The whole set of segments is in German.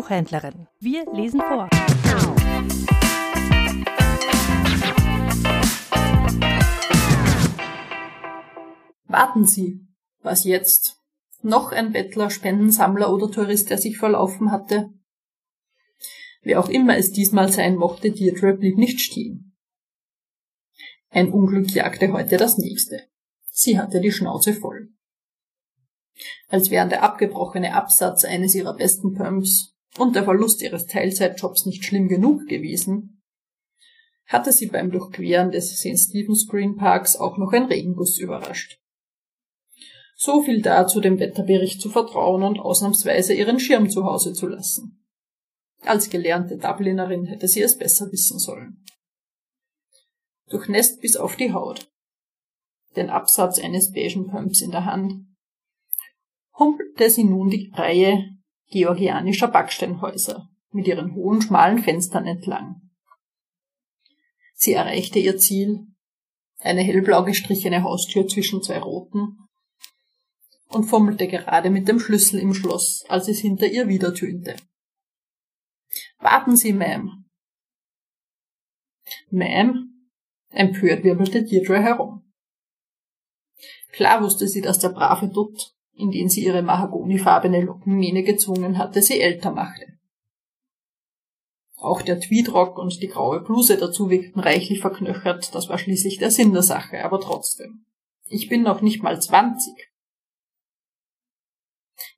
Buchhändlerin. Wir lesen vor. Warten Sie. Was jetzt? Noch ein Bettler, Spendensammler oder Tourist, der sich verlaufen hatte? Wer auch immer es diesmal sein mochte, Deirdre blieb nicht stehen. Ein Unglück jagte heute das nächste. Sie hatte die Schnauze voll. Als wären der abgebrochene Absatz eines ihrer besten Pumps und der Verlust ihres Teilzeitjobs nicht schlimm genug gewesen, hatte sie beim Durchqueren des St. Stephen's Green Parks auch noch ein Regenguss überrascht. So viel dazu, dem Wetterbericht zu vertrauen und ausnahmsweise ihren Schirm zu Hause zu lassen. Als gelernte Dublinerin hätte sie es besser wissen sollen. Durchnässt bis auf die Haut. Den Absatz eines beigen Pumps in der Hand, humpelte sie nun die Reihe georgianischer Backsteinhäuser mit ihren hohen, schmalen Fenstern entlang. Sie erreichte ihr Ziel, eine hellblau gestrichene Haustür zwischen zwei roten, und fummelte gerade mit dem Schlüssel im Schloss, als es hinter ihr wieder tönte. Warten Sie, Ma'am. Ma'am? Empört wirbelte Deirdre herum. Klar wusste sie, dass der brave Dutt in den sie ihre mahagonifarbene Lockenmähne gezwungen hatte, sie älter machte. Auch der Tweedrock und die graue Bluse dazu wirkten reichlich verknöchert, das war schließlich der Sinn der Sache, aber trotzdem. Ich bin noch nicht mal zwanzig.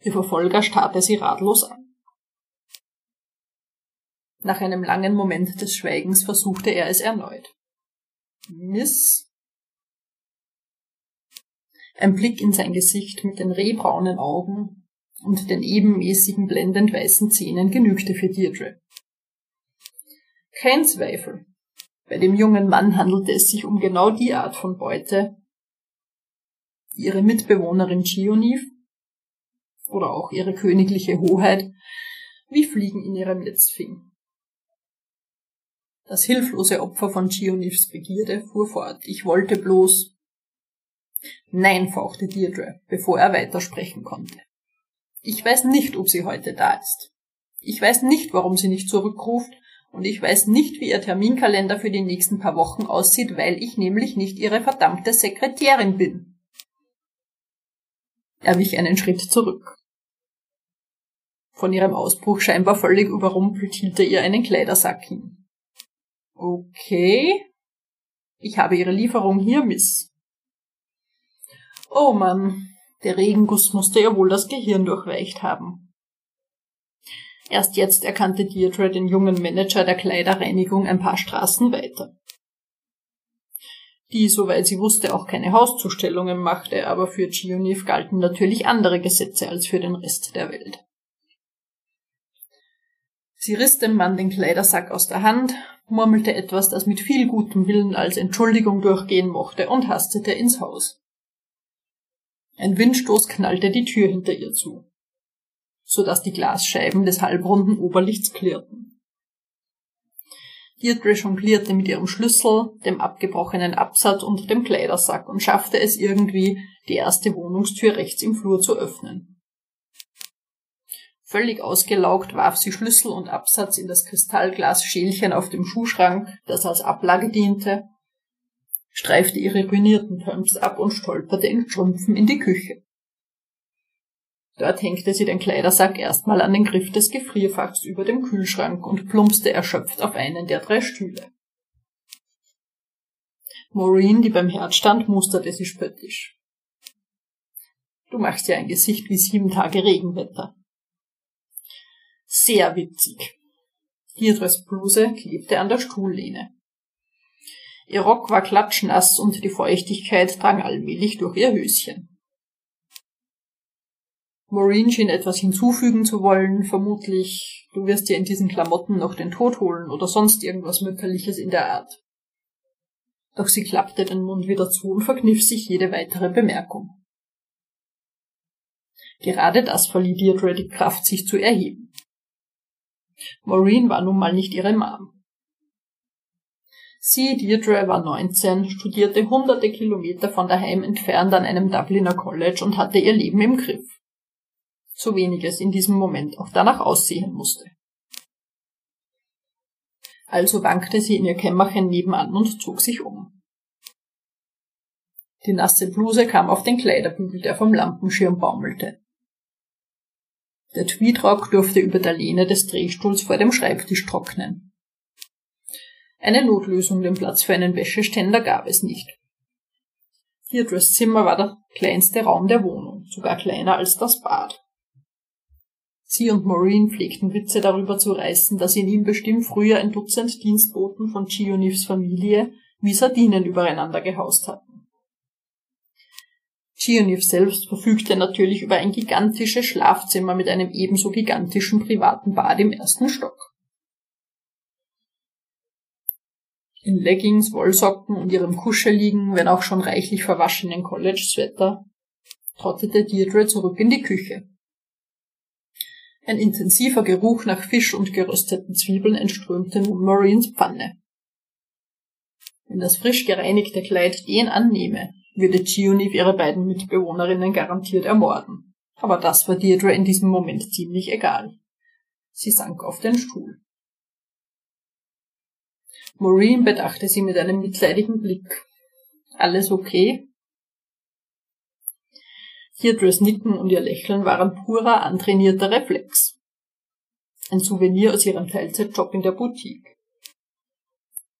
Ihr Verfolger starrte sie ratlos an. Nach einem langen Moment des Schweigens versuchte er es erneut. Miss? Ein Blick in sein Gesicht mit den rehbraunen Augen und den ebenmäßigen blendend weißen Zähnen genügte für Deirdre. Kein Zweifel. Bei dem jungen Mann handelte es sich um genau die Art von Beute, die ihre Mitbewohnerin Chioniv oder auch ihre königliche Hoheit wie Fliegen in ihrem Netz fing. Das hilflose Opfer von Chionivs Begierde fuhr fort. Ich wollte bloß, Nein, fauchte Deirdre, bevor er weitersprechen konnte. Ich weiß nicht, ob sie heute da ist. Ich weiß nicht, warum sie nicht zurückruft, und ich weiß nicht, wie ihr Terminkalender für die nächsten paar Wochen aussieht, weil ich nämlich nicht ihre verdammte Sekretärin bin. Er wich einen Schritt zurück. Von ihrem Ausbruch scheinbar völlig überrumpelt hielt er ihr einen Kleidersack hin. Okay. Ich habe Ihre Lieferung hier, Miss. Oh Mann, der Regenguss musste ja wohl das Gehirn durchweicht haben. Erst jetzt erkannte Deirdre den jungen Manager der Kleiderreinigung ein paar Straßen weiter. Die, soweit sie wusste, auch keine Hauszustellungen machte, aber für Gioniv galten natürlich andere Gesetze als für den Rest der Welt. Sie riss dem Mann den Kleidersack aus der Hand, murmelte etwas, das mit viel gutem Willen als Entschuldigung durchgehen mochte, und hastete ins Haus. Ein Windstoß knallte die Tür hinter ihr zu, so dass die Glasscheiben des halbrunden Oberlichts klirrten. Deirdre jonglierte mit ihrem Schlüssel, dem abgebrochenen Absatz und dem Kleidersack und schaffte es irgendwie, die erste Wohnungstür rechts im Flur zu öffnen. Völlig ausgelaugt warf sie Schlüssel und Absatz in das Kristallglasschälchen auf dem Schuhschrank, das als Ablage diente, streifte ihre ruinierten Pumps ab und stolperte in Strümpfen in die Küche. Dort hängte sie den Kleidersack erstmal an den Griff des Gefrierfachs über dem Kühlschrank und plumpste erschöpft auf einen der drei Stühle. Maureen, die beim Herd stand, musterte sie spöttisch. Du machst ja ein Gesicht wie sieben Tage Regenwetter. Sehr witzig. Deirdres Bluse klebte an der Stuhllehne. Ihr Rock war klatschnass und die Feuchtigkeit drang allmählich durch ihr Höschen. Maureen schien etwas hinzufügen zu wollen, vermutlich, du wirst dir in diesen Klamotten noch den Tod holen oder sonst irgendwas Mütterliches in der Art. Doch sie klappte den Mund wieder zu und verkniff sich jede weitere Bemerkung. Gerade das verlieh Deirdre die Kraft, sich zu erheben. Maureen war nun mal nicht ihre Mom. Sie, Deirdre, war 19, studierte hunderte Kilometer von daheim entfernt an einem Dubliner College und hatte ihr Leben im Griff. so wenig es in diesem Moment auch danach aussehen musste. Also wankte sie in ihr Kämmerchen nebenan und zog sich um. Die nasse Bluse kam auf den Kleiderbügel, der vom Lampenschirm baumelte. Der Tweedrock durfte über der Lehne des Drehstuhls vor dem Schreibtisch trocknen. Eine Notlösung, den Platz für einen Wäscheständer gab es nicht. Deirdres Zimmer war der kleinste Raum der Wohnung, sogar kleiner als das Bad. Sie und Maureen pflegten Witze darüber zu reißen, dass in ihm bestimmt früher ein Dutzend Dienstboten von Chionifs Familie wie Sardinen übereinander gehaust hatten. Chionif selbst verfügte natürlich über ein gigantisches Schlafzimmer mit einem ebenso gigantischen privaten Bad im ersten Stock. In Leggings, Wollsocken und ihrem kuscheligen, wenn auch schon reichlich verwaschenen College-Sweater trottete Deirdre zurück in die Küche. Ein intensiver Geruch nach Fisch und gerösteten Zwiebeln entströmte nun Maurins Pfanne. Wenn das frisch gereinigte Kleid den annehme, würde Chiunif ihre beiden Mitbewohnerinnen garantiert ermorden. Aber das war Deirdre in diesem Moment ziemlich egal. Sie sank auf den Stuhl. Maureen bedachte sie mit einem mitleidigen Blick. Alles okay? Deirdres Nicken und ihr Lächeln waren purer, antrainierter Reflex. Ein Souvenir aus ihrem Teilzeitjob in der Boutique.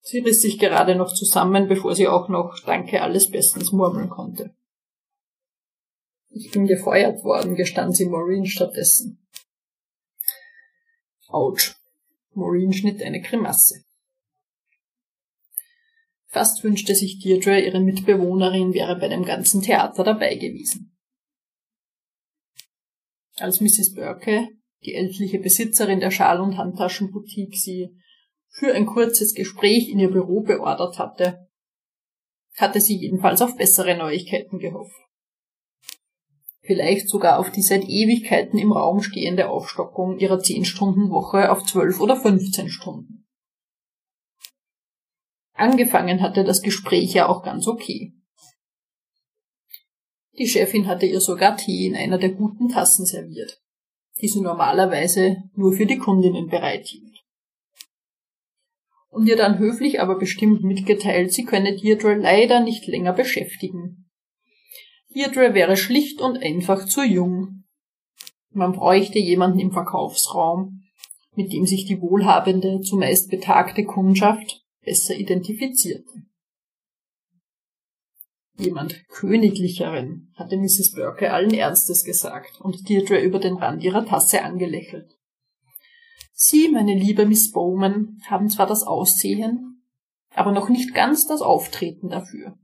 Sie riss sich gerade noch zusammen, bevor sie auch noch Danke alles bestens murmeln konnte. Ich bin gefeuert worden, gestand sie Maureen stattdessen. Autsch. Maureen schnitt eine Grimasse. Fast wünschte sich Deirdre, ihre Mitbewohnerin wäre bei dem ganzen Theater dabei gewesen. Als Mrs. Burke, die ältliche Besitzerin der Schal- und Handtaschenboutique, sie für ein kurzes Gespräch in ihr Büro beordert hatte, hatte sie jedenfalls auf bessere Neuigkeiten gehofft. Vielleicht sogar auf die seit Ewigkeiten im Raum stehende Aufstockung ihrer 10-Stunden-Woche auf 12 oder 15 Stunden. Angefangen hatte das Gespräch ja auch ganz okay. Die Chefin hatte ihr sogar Tee in einer der guten Tassen serviert, die sie normalerweise nur für die Kundinnen bereithielt und ihr dann höflich aber bestimmt mitgeteilt, sie könne Deirdre leider nicht länger beschäftigen. Deirdre wäre schlicht und einfach zu jung. Man bräuchte jemanden im Verkaufsraum, mit dem sich die wohlhabende, zumeist betagte Kundschaft besser identifizierte. Jemand Königlicheren, hatte Mrs. Burke allen Ernstes gesagt und Deirdre über den Rand ihrer Tasse angelächelt. Sie, meine liebe Miss Bowman, haben zwar das Aussehen, aber noch nicht ganz das Auftreten dafür.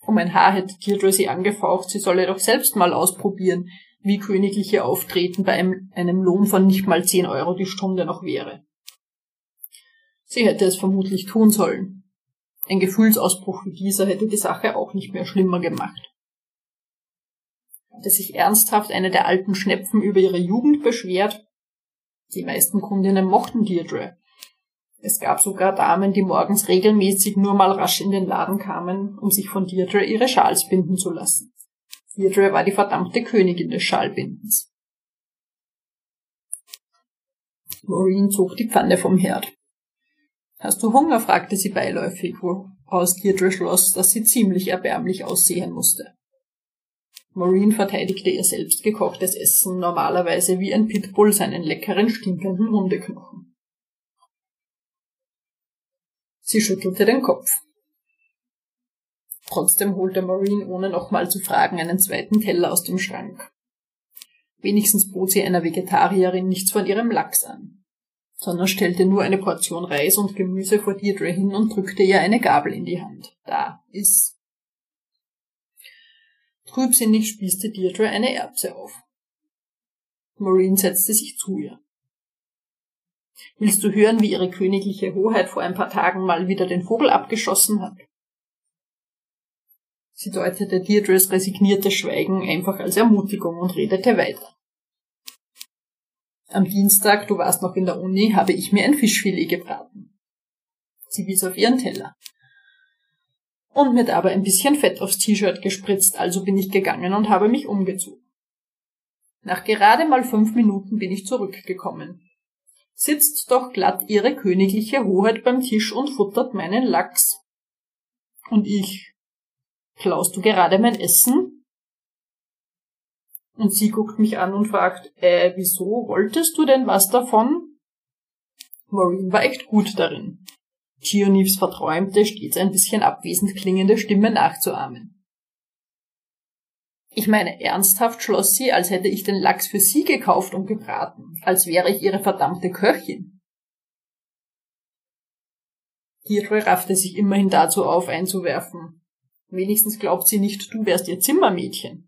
Um ein Haar hätte Deirdre sie angefaucht, sie solle doch selbst mal ausprobieren, wie königliche Auftreten bei einem, einem Lohn von nicht mal zehn Euro die Stunde noch wäre. Sie hätte es vermutlich tun sollen. Ein Gefühlsausbruch wie dieser hätte die Sache auch nicht mehr schlimmer gemacht hatte sich ernsthaft eine der alten Schnepfen über ihre Jugend beschwert. Die meisten Kundinnen mochten Deirdre. Es gab sogar Damen, die morgens regelmäßig nur mal rasch in den Laden kamen, um sich von Deirdre ihre Schals binden zu lassen. Deirdre war die verdammte Königin des Schalbindens. Maureen zog die Pfanne vom Herd. Hast du Hunger? fragte sie beiläufig, woraus Deirdre schloss, dass sie ziemlich erbärmlich aussehen musste. Maureen verteidigte ihr selbst gekochtes Essen normalerweise wie ein Pitbull seinen leckeren, stinkenden Hundeknochen. Sie schüttelte den Kopf. Trotzdem holte Maureen, ohne nochmal zu fragen, einen zweiten Teller aus dem Schrank. Wenigstens bot sie einer Vegetarierin nichts von ihrem Lachs an, sondern stellte nur eine Portion Reis und Gemüse vor Deirdre hin und drückte ihr eine Gabel in die Hand. Da, iss. Trübsinnig spießte Deirdre eine Erbse auf. Maureen setzte sich zu ihr. Willst du hören, wie ihre königliche Hoheit vor ein paar Tagen mal wieder den Vogel abgeschossen hat? Sie deutete Deirdres resigniertes Schweigen einfach als Ermutigung und redete weiter. Am Dienstag, du warst noch in der Uni, habe ich mir ein Fischfilet gebraten. Sie wies auf ihren Teller und mir dabei ein bisschen Fett aufs T-Shirt gespritzt, also bin ich gegangen und habe mich umgezogen. Nach gerade mal fünf Minuten bin ich zurückgekommen. Sitzt doch glatt ihre königliche Hoheit beim Tisch und futtert meinen Lachs. Und ich, klaust du gerade mein Essen? Und sie guckt mich an und fragt, äh, wieso wolltest du denn was davon? Maureen war echt gut darin. Geonivs verträumte, stets ein bisschen abwesend klingende Stimme nachzuahmen. Ich meine, ernsthaft schloss sie, als hätte ich den Lachs für sie gekauft und gebraten, als wäre ich ihre verdammte Köchin. Deirdre raffte sich immerhin dazu auf, einzuwerfen. Wenigstens glaubt sie nicht, du wärst ihr Zimmermädchen.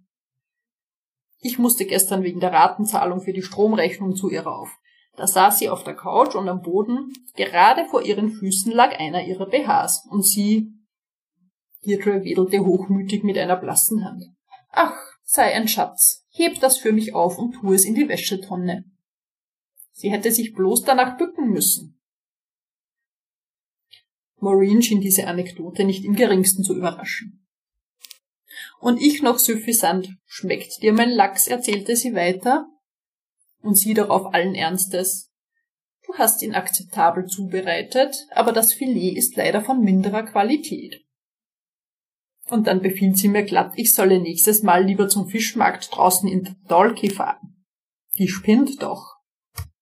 Ich musste gestern wegen der Ratenzahlung für die Stromrechnung zu ihr rauf. Da saß sie auf der Couch und am Boden, gerade vor ihren Füßen lag einer ihrer BHs, und sie... Deirdre wedelte hochmütig mit einer blassen Hand. Ach, sei ein Schatz, heb das für mich auf und tu es in die Wäschetonne. Sie hätte sich bloß danach bücken müssen. Maureen schien diese Anekdote nicht im geringsten zu überraschen. Und ich noch suffisant, schmeckt dir mein Lachs, erzählte sie weiter, und sie darauf allen Ernstes. Du hast ihn akzeptabel zubereitet, aber das Filet ist leider von minderer Qualität. Und dann befiehlt sie mir glatt, ich solle nächstes Mal lieber zum Fischmarkt draußen in Dalkey fahren. Die spinnt doch.